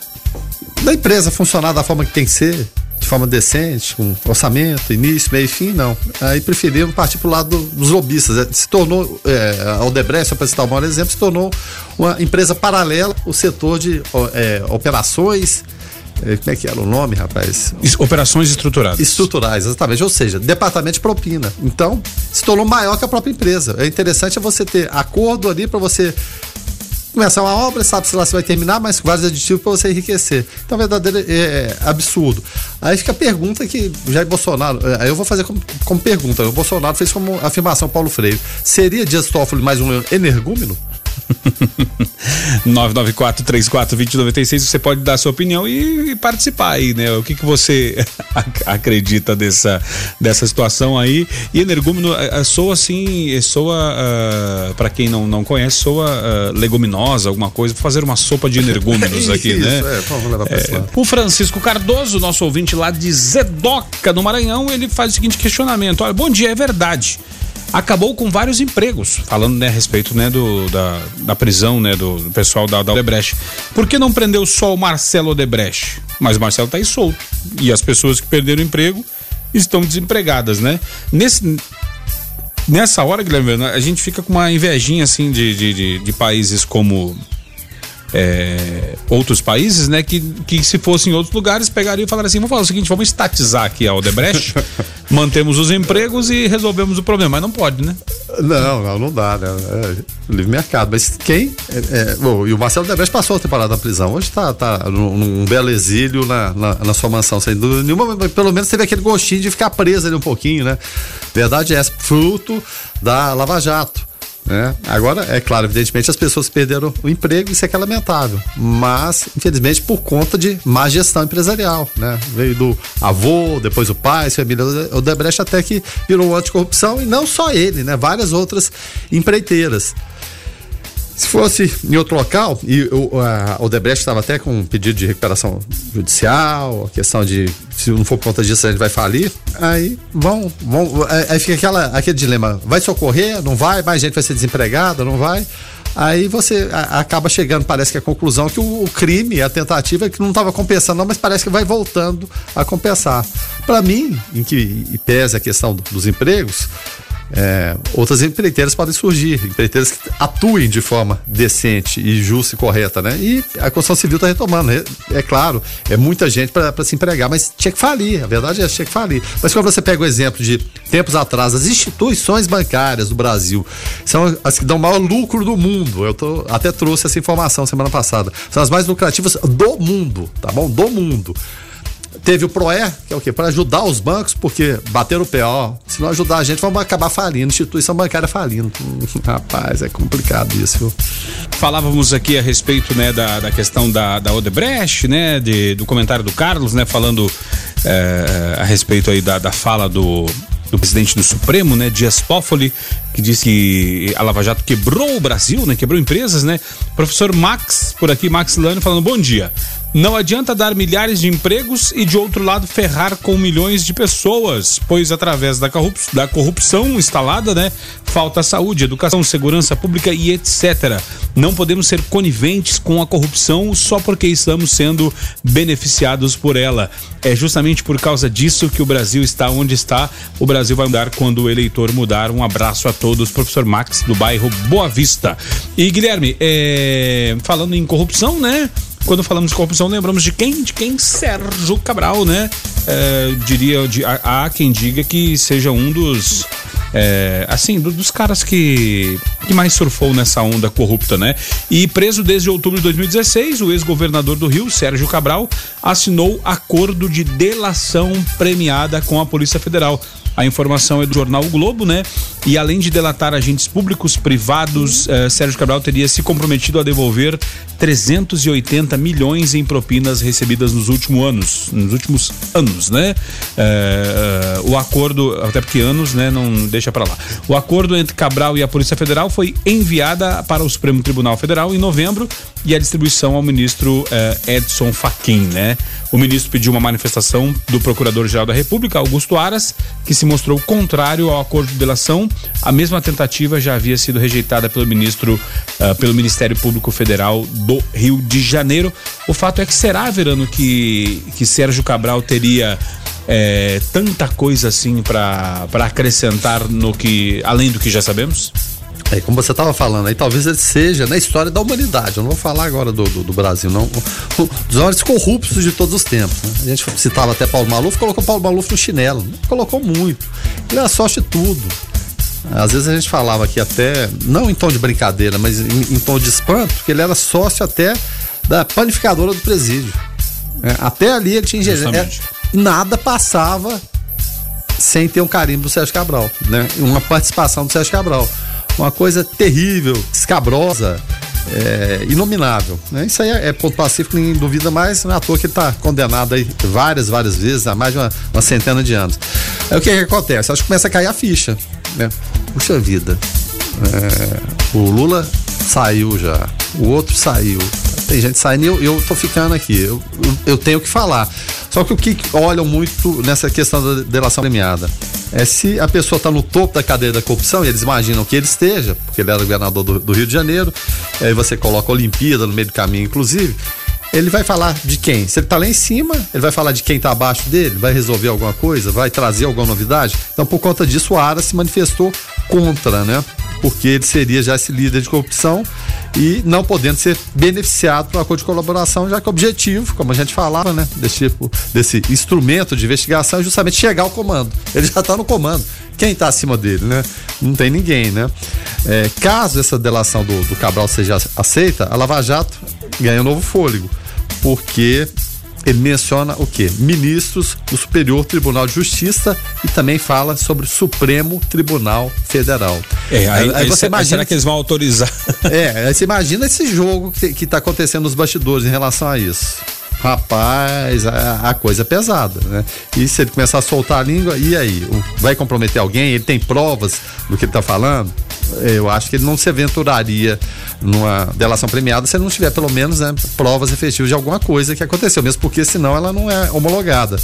da empresa funcionar da forma que tem que ser, de forma decente, com orçamento, início, meio e fim, não. Aí preferiram partir para o lado dos lobistas. É, se tornou, é, a Odebrecht, para citar o maior exemplo, se tornou uma empresa paralela, o setor de é, operações como é que era o nome, rapaz? Operações estruturadas. Estruturais, exatamente. Ou seja, departamento de propina. Então, se tornou maior que a própria empresa. É interessante você ter acordo ali para você começar uma obra, sabe-se lá se vai terminar, mas vários aditivos para você enriquecer. Então, verdadeiro é, é, absurdo. Aí fica a pergunta que Jair Bolsonaro, é, aí eu vou fazer como, como pergunta. O Bolsonaro fez como afirmação Paulo Freire. Seria Dias Toffoli mais um energúmeno? 994-34-2096, você pode dar sua opinião e, e, participar aí, né? O que, que você acredita dessa, dessa situação aí? E energúmeno uh, soa assim, soa, uh, para quem não, não conhece, soa uh, leguminosa, alguma coisa. Vou fazer uma sopa de energúmenos aqui, Isso, né? É, vamos levar pra é, o Francisco Cardoso, nosso ouvinte lá de Zedoca, no Maranhão, ele faz o seguinte questionamento: olha, bom dia, é verdade acabou com vários empregos, falando né, a respeito né, do, da, da prisão né, do, pessoal da, da Odebrecht. Por que não prendeu só o Marcelo Odebrecht? Mas o Marcelo está aí solto. E as pessoas que perderam o emprego estão desempregadas, né? Nesse, nessa hora, Guilherme, a gente fica com uma invejinha assim de, de, de, de países como é, outros países, né? Que, que se fossem em outros lugares pegariam e falariam assim: vamos fazer o seguinte, vamos estatizar aqui a Odebrecht, mantemos os empregos e resolvemos o problema. Mas não pode, né? Não, não, não dá, né? É, livre mercado. Mas quem. É, é, bom, e o Marcelo Odebrecht passou a temporada na prisão. Hoje tá, tá num, num belo exílio na, na, na, sua mansão, sem dúvida nenhuma. Mas pelo menos teve aquele gostinho de ficar preso ali um pouquinho, né? Verdade é, fruto da Lava Jato. Né? Agora, é claro, evidentemente as pessoas perderam o emprego, isso é que é lamentável. Mas, infelizmente, por conta de má gestão empresarial. Né? Veio do avô, depois o pai, família Odebrecht, até que virou anticorrupção, e não só ele, né? várias outras empreiteiras. Se fosse em outro local, e o, Odebrecht estava até com um pedido de recuperação judicial, a questão de se não for por conta disso a gente vai falir, aí vão, vão aí fica aquela, aquele dilema, vai socorrer, não vai, mais gente vai ser desempregada, não vai, Aí você acaba chegando, parece que a conclusão que o, o crime, a tentativa, é que não estava compensando, não, mas parece que vai voltando a compensar. Para mim, em que pese a questão dos empregos, é, outras empreiteiras podem surgir, empreiteiras que atuem de forma decente e justa e correta, né? E a construção civil está retomando, é, é, claro, é muita gente para se empregar, mas tinha que falir, a verdade é tinha que falir. Mas quando você pega o exemplo de tempos atrás, as instituições bancárias do Brasil são as que dão o maior lucro do mundo. Eu tô, até trouxe essa informação semana passada. São as mais lucrativas do mundo, tá bom? Do mundo. Teve o PROE, que é o quê? Para ajudar os bancos, porque bateram o pé, ó. Se não ajudar a gente, vamos acabar falindo. Instituição bancária falindo. Rapaz, é complicado isso, viu? Falávamos aqui a respeito, né, da, da questão da, da Odebrecht, né, de, do comentário do Carlos, né, falando é, a respeito aí da, da fala do, do presidente do Supremo, né, Dias Toffoli, que disse que a Lava Jato quebrou o Brasil, né, quebrou empresas, né. Professor Max, por aqui, Max Lano, falando bom dia. Não adianta dar milhares de empregos e, de outro lado, ferrar com milhões de pessoas, pois através da, da corrupção instalada, né, falta saúde, educação, segurança pública e etc. Não podemos ser coniventes com a corrupção só porque estamos sendo beneficiados por ela. É justamente por causa disso que o Brasil está onde está. O Brasil vai mudar quando o eleitor mudar. Um abraço a todos, professor Max, do bairro Boa Vista. E Guilherme, é... falando em corrupção, né? Quando falamos de corrupção, lembramos de quem? De quem? Sérgio Cabral, né? É, diria, de, há, quem diga que seja um dos. É, assim, do, dos caras que, que mais surfou nessa onda corrupta, né? E preso desde outubro de 2016, o ex-governador do Rio, Sérgio Cabral, assinou acordo de delação premiada com a Polícia Federal. A informação é do jornal o Globo, né? E além de delatar agentes públicos, privados, eh, Sérgio Cabral teria se comprometido a devolver 380 milhões em propinas recebidas nos últimos anos, nos últimos anos, né? Eh, o acordo, até porque anos, né? Não deixa para lá. O acordo entre Cabral e a Polícia Federal foi enviada para o Supremo Tribunal Federal em novembro e a distribuição ao ministro eh, Edson Fachin, né? O ministro pediu uma manifestação do Procurador-Geral da República, Augusto Aras, que se mostrou contrário ao acordo de delação. A mesma tentativa já havia sido rejeitada pelo ministro, uh, pelo Ministério Público Federal do Rio de Janeiro. O fato é que será, Verano, que, que Sérgio Cabral teria é, tanta coisa assim para acrescentar no que além do que já sabemos? É, como você estava falando aí, talvez ele seja na história da humanidade. Eu não vou falar agora do, do, do Brasil, não. Dos maiores corruptos de todos os tempos. Né? A gente citava até Paulo Maluf, colocou Paulo Maluf no chinelo. Colocou muito. Ele era sorte tudo. Às vezes a gente falava aqui até, não em tom de brincadeira, mas em, em tom de espanto, que ele era sócio até da panificadora do presídio. É, até ali ele tinha é, nada passava sem ter um carimbo do Sérgio Cabral, né? Uma participação do Sérgio Cabral uma coisa terrível, escabrosa, é, inominável. Né? Isso aí é, é, ponto pacífico, ninguém duvida mais, não é à toa que ele está condenado aí várias, várias vezes, há mais de uma, uma centena de anos. Aí o que, que acontece? Acho que começa a cair a ficha. Né? Puxa vida. É, o Lula saiu já, o outro saiu. Tem gente saindo e eu, eu tô ficando aqui. Eu, eu tenho que falar. Só que o que olham muito nessa questão da delação premiada é se a pessoa está no topo da cadeia da corrupção, e eles imaginam que ele esteja, porque ele era governador do, do Rio de Janeiro, aí você coloca a Olimpíada no meio do caminho, inclusive ele vai falar de quem? Se ele está lá em cima, ele vai falar de quem está abaixo dele, vai resolver alguma coisa, vai trazer alguma novidade. Então, por conta disso, o Ara se manifestou contra, né? Porque ele seria já esse líder de corrupção e não podendo ser beneficiado por um acordo de colaboração, já que o objetivo, como a gente falava, né, desse tipo, desse instrumento de investigação é justamente chegar ao comando. Ele já está no comando. Quem está acima dele, né? Não tem ninguém, né? É, caso essa delação do, do Cabral seja aceita, a Lava Jato ganha um novo fôlego, porque menciona o que? Ministros do Superior Tribunal de Justiça e também fala sobre o Supremo Tribunal Federal. É, aí, aí, aí você imagina. Será que eles vão autorizar? É, aí você imagina esse jogo que está acontecendo nos bastidores em relação a isso. Rapaz, a, a, coisa é pesada, né? E se ele começar a soltar a língua, e aí? Vai comprometer alguém? Ele tem provas do que ele está falando? Eu acho que ele não se aventuraria numa delação premiada se ele não tiver pelo menos né, provas efetivas de alguma coisa que aconteceu, mesmo porque senão ela não é homologada.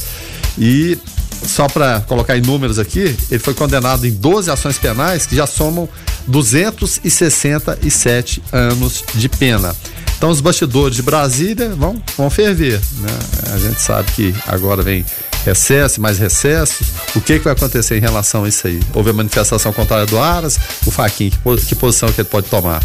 E só para colocar em números aqui, ele foi condenado em 12 ações penais que já somam 267 anos de pena. Então os bastidores de Brasília vão, vão ferver. Né? A gente sabe que agora vem recesso, mais recessos. O que, que vai acontecer em relação a isso aí? Houve a manifestação contrária do Aras, o Faquin, que, que posição que ele pode tomar?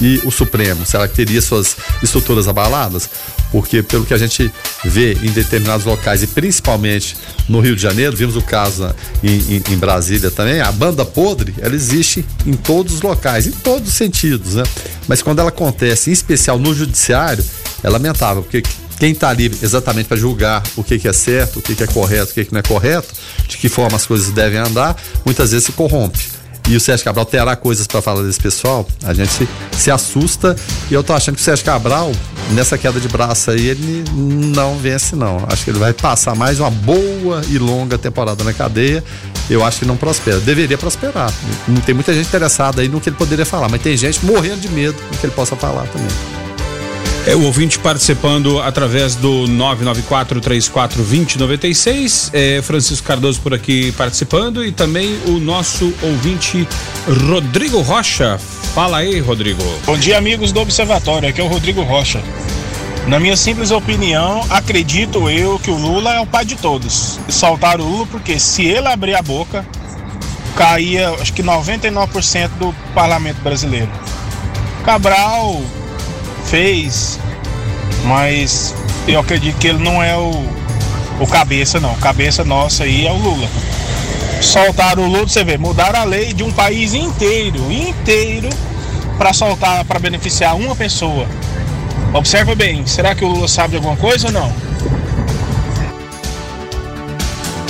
e o Supremo? Será que teria suas estruturas abaladas? Porque pelo que a gente vê em determinados locais e principalmente no Rio de Janeiro, vimos o caso em, em, em Brasília também, a banda podre, ela existe em todos os locais, em todos os sentidos, né? Mas quando ela acontece, em especial no judiciário, é lamentável, porque quem está ali exatamente para julgar o que, que, é certo, o que, que é correto, o que, que não é correto, de que forma as coisas devem andar, muitas vezes se corrompe e o Sérgio Cabral terá coisas para falar desse pessoal, a gente se, se, assusta e eu tô achando que o Sérgio Cabral, nessa queda de braço aí, ele não vence não. Acho que ele vai passar mais uma boa e longa temporada na cadeia. Eu acho que não prospera. Deveria prosperar. Tem muita gente interessada aí no que ele poderia falar, mas tem gente morrendo de medo do que ele possa falar também. É, o ouvinte participando através do 994-34-2096. É, Francisco Cardoso por aqui participando e também o nosso ouvinte Rodrigo Rocha. Fala aí, Rodrigo. Bom dia, amigos do Observatório. Aqui é o Rodrigo Rocha. Na minha simples opinião, acredito eu que o Lula é o pai de todos. Soltaram o Lula porque se ele abrir a boca, caía acho que 99% do parlamento brasileiro. Cabral fez, mas eu acredito que ele não é o, o cabeça, não. Cabeça nossa aí é o Lula. Soltaram o Lula, você vê, mudaram a lei de um país inteiro, inteiro, para soltar, para beneficiar uma pessoa. Observa bem, será que o Lula sabe de alguma coisa ou não?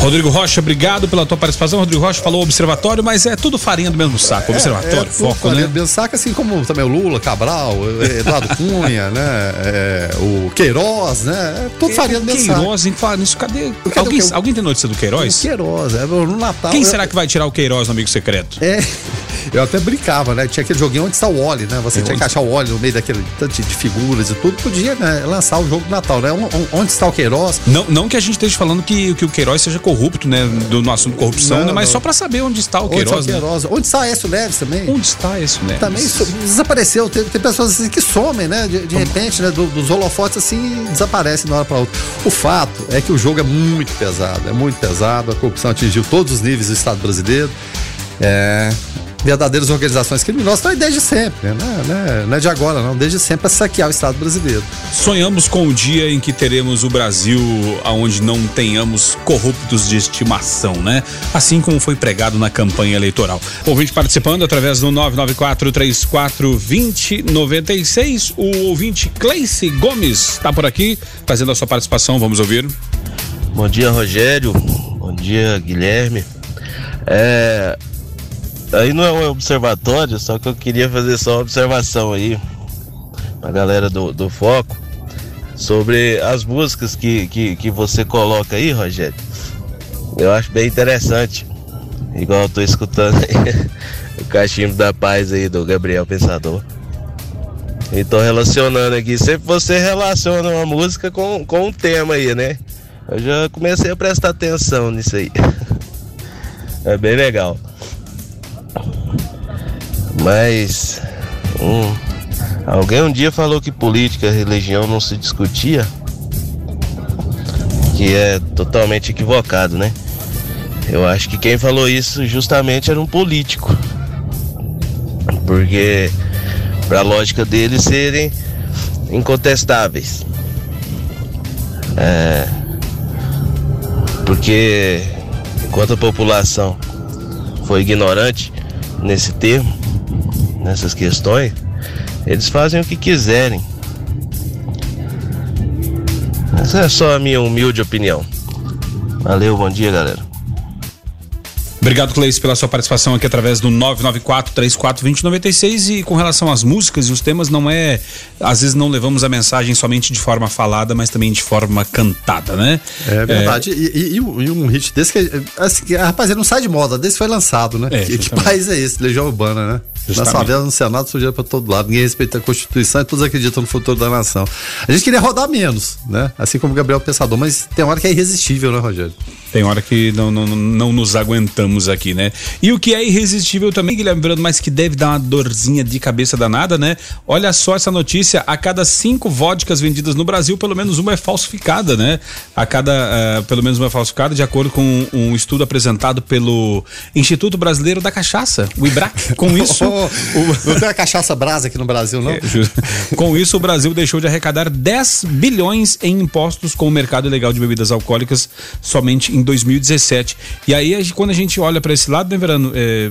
Rodrigo Rocha, obrigado pela tua participação. Rodrigo Rocha falou observatório, mas é tudo farinha do mesmo saco. É, observatório, é, foco, farinha né? do mesmo saco, assim como também o Lula, Cabral, Eduardo Cunha, né? É, o Queiroz, né? É tudo farinha do mesmo saco. Queiroz, em falar nisso, cadê? cadê alguém, alguém tem notícia do Queiroz? O Queiroz, é no Natal. Quem eu... será que vai tirar o Queiroz no Amigo Secreto? É. Eu até brincava, né? Tinha aquele joguinho onde está o Oli, né? Você é tinha onde... que achar o Oli no meio daquele tanto de figuras e tudo. Podia né, lançar o jogo do Natal, né? Onde está o Queiroz? Não, não que a gente esteja falando que, que o Queiroz seja corrupto, né? Do no assunto corrupção, não, né? Mas não. só para saber onde está o Queiroz. Onde está o Queiroz? Né? Onde está Écio Neves também? Onde está Écio Neves? Também desapareceu. Tem, tem, pessoas assim que somem, né? De, de repente, né? Do, dos holofotes assim desaparecem de uma hora para outra. O fato é que o jogo é muito pesado, é muito pesado. A corrupção atingiu todos os níveis do Estado brasileiro. É, verdadeiras organizações criminosas estão aí desde sempre, né? Não é, não é de agora, não, desde sempre para saquear o Estado brasileiro. Sonhamos com o dia em que teremos o Brasil onde não tenhamos corruptos de estimação, né? Assim como foi pregado na campanha eleitoral. Ouvinte participando através do 994 34 2096, o ouvinte Cleice Gomes está por aqui fazendo a sua participação, vamos ouvir. Bom dia, Rogério. Bom dia, Guilherme. É, aí não é um observatório, só que eu queria fazer só uma observação aí pra galera do, do Foco sobre as músicas que, que, que você coloca aí, Rogério. Eu acho bem interessante. Igual eu tô escutando aí, o cachimbo da paz aí do Gabriel Pensador. E tô relacionando aqui. Sempre você relaciona uma música com, com um tema aí, né? Eu já comecei a prestar atenção nisso aí. É bem legal. Mas um, alguém um dia falou que política e religião não se discutia, que é totalmente equivocado, né? Eu acho que quem falou isso justamente era um político. Porque para a lógica deles serem incontestáveis. É, porque enquanto a população foi ignorante nesse termo, nessas questões, eles fazem o que quiserem. Essa é só a minha humilde opinião. Valeu, bom dia, galera. Obrigado, Cleice, pela sua participação aqui através do 994-34-2096. E com relação às músicas e os temas, não é. Às vezes não levamos a mensagem somente de forma falada, mas também de forma cantada, né? É verdade. É... E, e, e, um hit desse que. Assim, rapaz, ele não sai de moda, desse foi lançado, né? É, que, que, país é esse? Legião Urbana, né? Justamente. Na favela, no Senado, sujeira para todo lado. Ninguém respeita a Constituição e todos acreditam no futuro da nação. A gente queria rodar menos, né? Assim como o Gabriel Pensador, mas tem hora que é irresistível, né, Rogério? Tem hora que não, não, não nos aguentamos aqui, né? E o que é irresistível também, Guilherme Brando, mas que deve dar uma dorzinha de cabeça danada, né? Olha só essa notícia: a cada cinco vodkas vendidas no Brasil, pelo menos uma é falsificada, né? A cada, uh, pelo menos uma é falsificada, de acordo com um estudo apresentado pelo Instituto Brasileiro da Cachaça, o IBRAC. Com isso. Não tem a cachaça brasa aqui no Brasil, não? É, com isso, o Brasil deixou de arrecadar 10 bilhões em impostos com o mercado ilegal de bebidas alcoólicas somente em 2017. E aí, quando a gente olha para esse lado, né, Verano, é,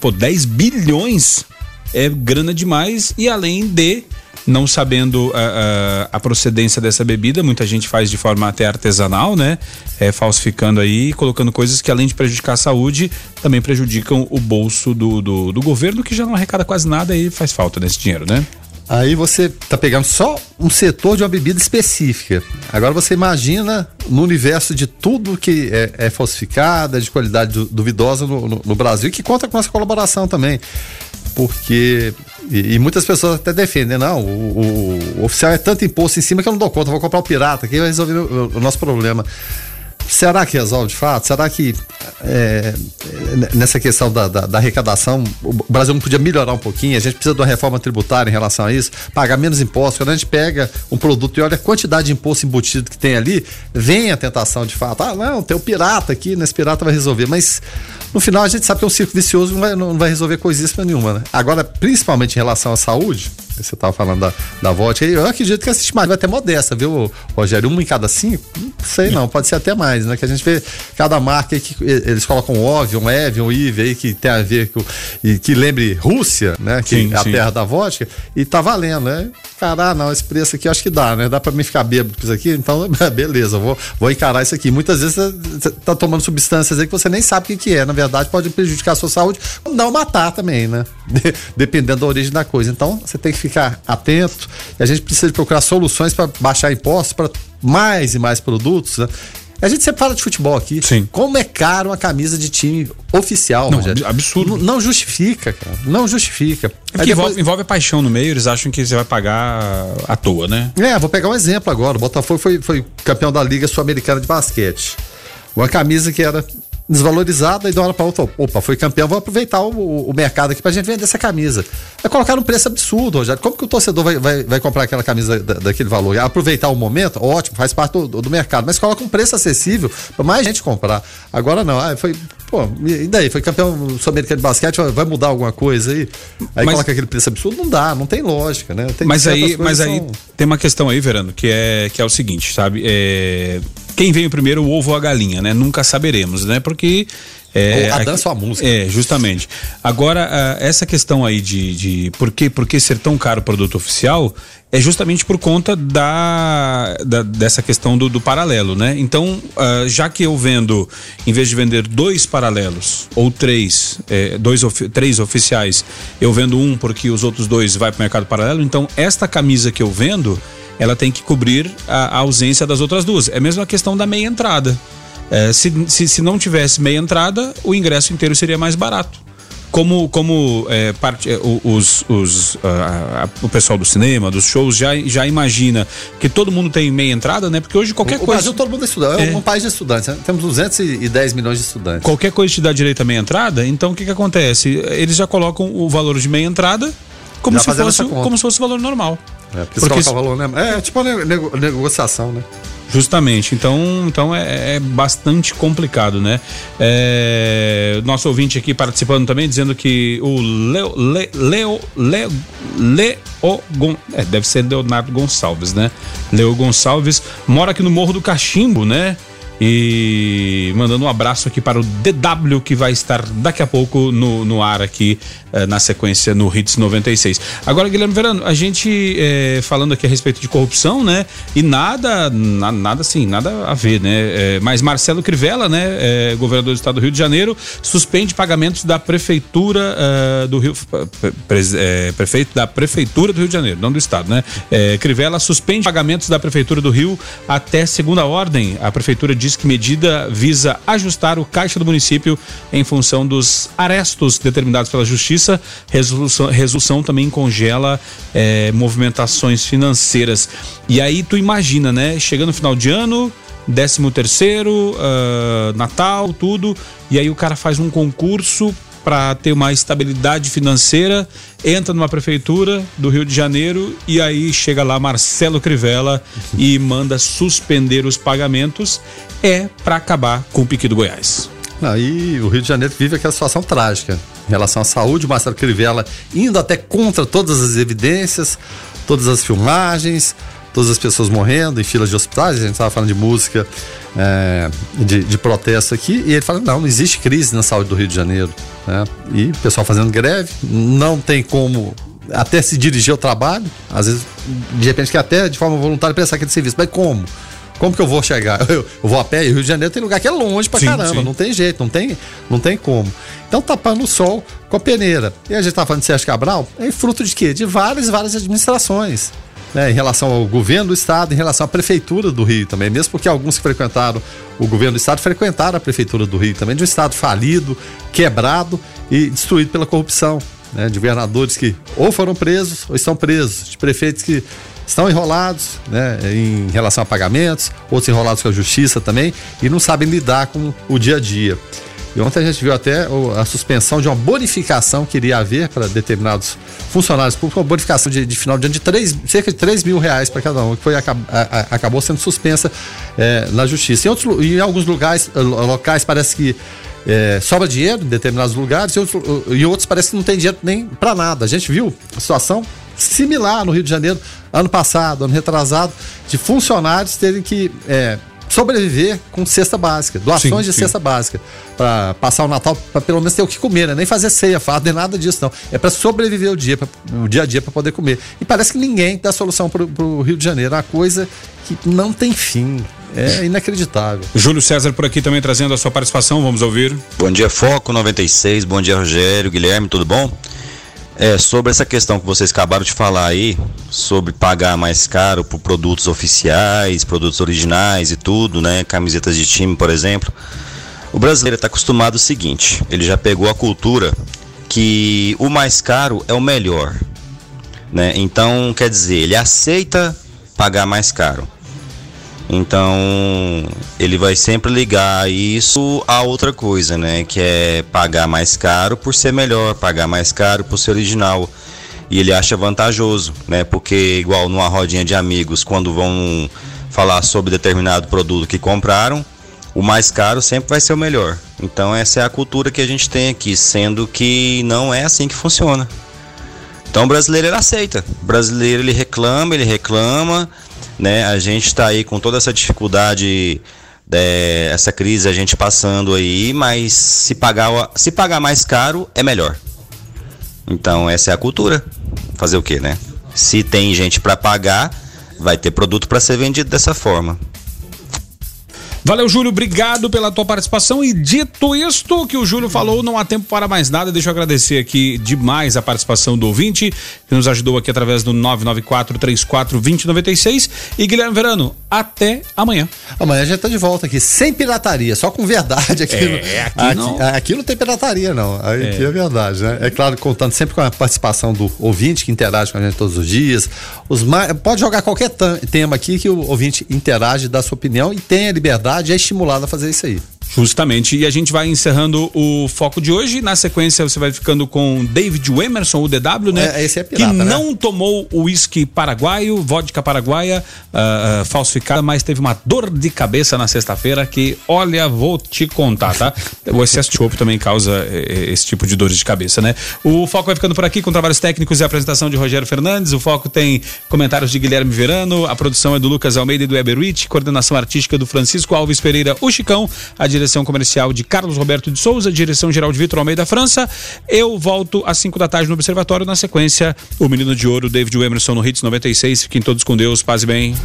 pô, 10 bilhões é grana demais e além de não sabendo a, a, a, procedência dessa bebida, muita gente faz de forma até artesanal, né? É, falsificando aí, colocando coisas que além de prejudicar a saúde, também prejudicam o bolso do, do, do governo, que já não arrecada quase nada e faz falta nesse dinheiro, né? Aí você tá pegando só um setor de uma bebida específica. Agora você imagina no universo de tudo que é, é falsificado, é de qualidade duvidosa no, no, no, Brasil, que conta com nossa colaboração também. Porque. E, e muitas pessoas até defendem, não, o, o, o, oficial é tanto imposto em cima que eu não dou conta, vou comprar o pirata, que vai resolver o, o nosso problema. Será que resolve de fato? Será que é, nessa questão da, da, da, arrecadação o Brasil não podia melhorar um pouquinho? A gente precisa de uma reforma tributária em relação a isso, pagar menos impostos. Quando a gente pega um produto e olha a quantidade de imposto embutido que tem ali, vem a tentação de fato. Ah, não, tem o pirata aqui, nesse pirata vai resolver. Mas no final a gente sabe que é um círculo vicioso não vai, não vai resolver coisíssima nenhuma. Né? Agora, principalmente em relação à saúde, você estava falando da, da vodka, eu acredito que a estimativa vai até modesta, viu, Rogério? Uma em cada cinco? Não sei não, pode ser até mais, né? Que a gente vê cada marca que eles colocam Ovion, Evian, Ive aí, que tem a ver com. e que lembre Rússia, né? Que sim, é a sim. terra da vodka, e tá valendo, né? Cara, ah, não, esse preço aqui eu acho que dá, né? Dá pra mim ficar bêbado com isso aqui, então beleza, vou, vou encarar isso aqui. Muitas vezes você tá tomando substâncias aí que você nem sabe o que, que é, na verdade pode prejudicar a sua saúde, não matar também, né? Dependendo da origem da coisa. Então você tem que ficar atento e a gente precisa procurar soluções para baixar impostos para mais e mais produtos. Né? A gente sempre fala de futebol aqui. Sim. Como é caro uma camisa de time oficial, não, Rogério. Absurdo. Não, não, justifica, cara. Não justifica. É depois... envolve, envolve a paixão no meio, eles acham que você vai pagar à toa, né? É, vou pegar um exemplo agora. O Botafogo foi, foi campeão da Liga Sul-Americana de Basquete. Uma camisa que era desvalorizada e de uma hora para outra, opa, foi campeão, vou aproveitar o, o mercado aqui pra gente vender essa camisa. É colocar um preço absurdo, Rogério. Como que o torcedor vai, vai, vai comprar aquela camisa da, daquele valor? Aproveitar o momento, ótimo, faz parte do, do mercado, mas coloca um preço acessível para mais gente comprar. Agora não, ah, foi, pô, e daí? Foi campeão sul-americano de basquete, vai mudar alguma coisa aí? Aí mas, coloca aquele preço absurdo, não dá, não tem lógica, né? Tem mas aí, mas aí são... tem uma questão aí, Verano, que é, que é o seguinte, sabe? É quem veio primeiro, o ovo ou a galinha, né? Nunca saberemos, né? Porque é, a dança ou a música. É, justamente. Agora, essa questão aí de, de por, que, por que ser tão caro o produto oficial é justamente por conta da, da dessa questão do, do, paralelo, né? Então, uh, já que eu vendo, em vez de vender dois paralelos ou três, é, dois três oficiais, eu vendo um porque os outros dois vai para o mercado paralelo, então esta camisa que eu vendo ela tem que cobrir a, a ausência das outras duas. É mesmo a questão da meia entrada. É, se, se, se não tivesse meia entrada, o ingresso inteiro seria mais barato como, como é, parte, é, os, os, a, a, o pessoal do cinema, dos shows, já, já imagina que todo mundo tem meia entrada, né? Porque hoje qualquer o, coisa. O Brasil todo mundo é estudante, é, é um país de estudantes, né? temos 210 milhões de estudantes. Qualquer coisa te dá direito a meia entrada, então o que, que acontece? Eles já colocam o valor de meia entrada como, se fosse, como se fosse o valor normal. É, porque, se... valor, né? É tipo uma nego, negociação, né? Justamente, então, então é, é bastante complicado, né? É, nosso ouvinte aqui participando também, dizendo que o Leo, Le, Leo, Leo, Leo Gon, é, deve ser Leonardo Gonçalves, né? Leo Gonçalves mora aqui no Morro do Cachimbo, né? E mandando um abraço aqui para o DW que vai estar daqui a pouco no, no ar aqui eh, na sequência no Hits 96. Agora, Guilherme Verano, a gente eh, falando aqui a respeito de corrupção, né? E nada, na, nada assim, nada a ver, né? Eh, mas Marcelo Crivella, né? governador do estado do Rio de Janeiro, suspende pagamentos da prefeitura do Rio, pre, prefeito da prefeitura do Rio de Janeiro, não do estado, né? Crivella suspende pagamentos da prefeitura do Rio até segunda ordem. A prefeitura diz que medida visa ajustar o caixa do município em função dos arestos determinados pela justiça. Resolução, resolução também congela é, movimentações financeiras. E aí tu imagina, né? Chegando no final de ano, décimo terceiro, uh, Natal, tudo. E aí o cara faz um concurso para ter uma estabilidade financeira, entra numa prefeitura do Rio de Janeiro e aí chega lá Marcelo Crivella e manda suspender os pagamentos. É para acabar com o pique do Goiás. Aí o Rio de Janeiro vive aquela situação trágica em relação à saúde. Marcelo Crivella indo até contra todas as evidências, todas as filmagens, todas as pessoas morrendo em filas de hospitais. A gente estava falando de música, é, de, de, protesto aqui. E ele fala: não, não existe crise na saúde do Rio de Janeiro. Né? E o pessoal fazendo greve, não tem como até se dirigir ao trabalho. Às vezes, de repente, que até de forma voluntária prestar aquele serviço. Mas como? Como que eu vou chegar? Eu, eu, vou a pé e Rio de Janeiro tem lugar que é longe pra sim, caramba, sim. não tem jeito, não tem, não tem como. Então tapando o sol com a peneira. E a gente tá falando de Sérgio Cabral, é fruto de quê? De várias, várias administrações. Né, em relação ao governo do estado, em relação à prefeitura do Rio também, mesmo porque alguns que frequentaram o governo do estado frequentaram a prefeitura do Rio também, de um estado falido, quebrado e destruído pela corrupção. Né, de governadores que ou foram presos ou estão presos, de prefeitos que estão enrolados né, em relação a pagamentos, outros enrolados com a justiça também e não sabem lidar com o dia a dia. E ontem a gente viu até a suspensão de uma bonificação que iria haver para determinados funcionários públicos, uma bonificação de, de final de ano de 3, cerca de 3 mil reais para cada um, que foi, acabou sendo suspensa é, na justiça. Em, outros, em alguns lugares, locais parece que é, sobra dinheiro em determinados lugares e outros, outros parece que não tem dinheiro nem para nada. A gente viu a situação similar no Rio de Janeiro, ano passado, ano retrasado, de funcionários terem que é, sobreviver com cesta básica, doações sim, de sim. cesta básica, para passar o Natal, para pelo menos ter o que comer, né? nem fazer ceia, fardo, nem nada disso, não. É para sobreviver o dia, pra, o dia a dia para poder comer. E parece que ninguém dá solução para o Rio de Janeiro, é uma coisa que não tem fim. É inacreditável. Júlio César por aqui também trazendo a sua participação, vamos ouvir. Bom dia, Foco 96, bom dia, Rogério, Guilherme, tudo bom? É, sobre essa questão que vocês acabaram de falar aí, sobre pagar mais caro por produtos oficiais, produtos originais e tudo, né? Camisetas de time, por exemplo. O brasileiro está acostumado o seguinte: ele já pegou a cultura que o mais caro é o melhor, né? Então, quer dizer, ele aceita pagar mais caro. Então, ele vai sempre ligar isso a outra coisa, né? Que é pagar mais caro por ser melhor, pagar mais caro por ser original. E ele acha vantajoso, né? Porque, igual numa rodinha de amigos, quando vão falar sobre determinado produto que compraram, o mais caro sempre vai ser o melhor. Então, essa é a cultura que a gente tem aqui, sendo que não é assim que funciona. Então, o brasileiro ele aceita. O brasileiro ele reclama, ele reclama né? A gente está aí com toda essa dificuldade, é, essa crise a gente passando aí, mas se pagar, se pagar mais caro é melhor. Então essa é a cultura. Fazer o que, né? Se tem gente para pagar, vai ter produto para ser vendido dessa forma. Valeu, Júlio, obrigado pela tua participação. E dito isto que o Júlio falou, não há tempo para mais nada. Deixa eu agradecer aqui demais a participação do ouvinte, que nos ajudou aqui através do 994-34-2096. E Guilherme Verano, até amanhã. Amanhã a gente tá de volta aqui, sem pirataria, só com verdade aqui. É, aqui, aqui, não... aqui não tem pirataria, não. Aqui é. é verdade, né? É claro, contando sempre com a participação do ouvinte que interage com a gente todos os dias. Os mais, pode jogar qualquer tema aqui que o ouvinte interage, dá sua opinião e tem a liberdade sociedade é estimulada a fazer isso aí. Justamente. E a gente vai encerrando o foco de hoje. Na sequência, você vai ficando com David Emerson, o DW, né? É, esse é pirata, que né? não tomou o uísque paraguaio, vodka paraguaia uh, falsificada, mas teve uma dor de cabeça na sexta-feira que, olha, vou te contar, tá? o excesso de chope também causa eh, esse tipo de dores de cabeça, né? O foco vai ficando por aqui com trabalhos técnicos e apresentação de Rogério Fernandes. O foco tem comentários de Guilherme Verano, a produção é do Lucas Almeida e do Eber Rich, coordenação artística do Francisco Alves Pereira, o Chicão, a direção comercial de Carlos Roberto de Souza, direção geral de Vitor Almeida França. Eu volto às 5 da tarde no Observatório. Na sequência, o Menino de Ouro, David Emerson no Hits 96. Fiquem todos com Deus, paz e bem.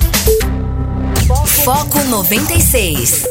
Foco 96.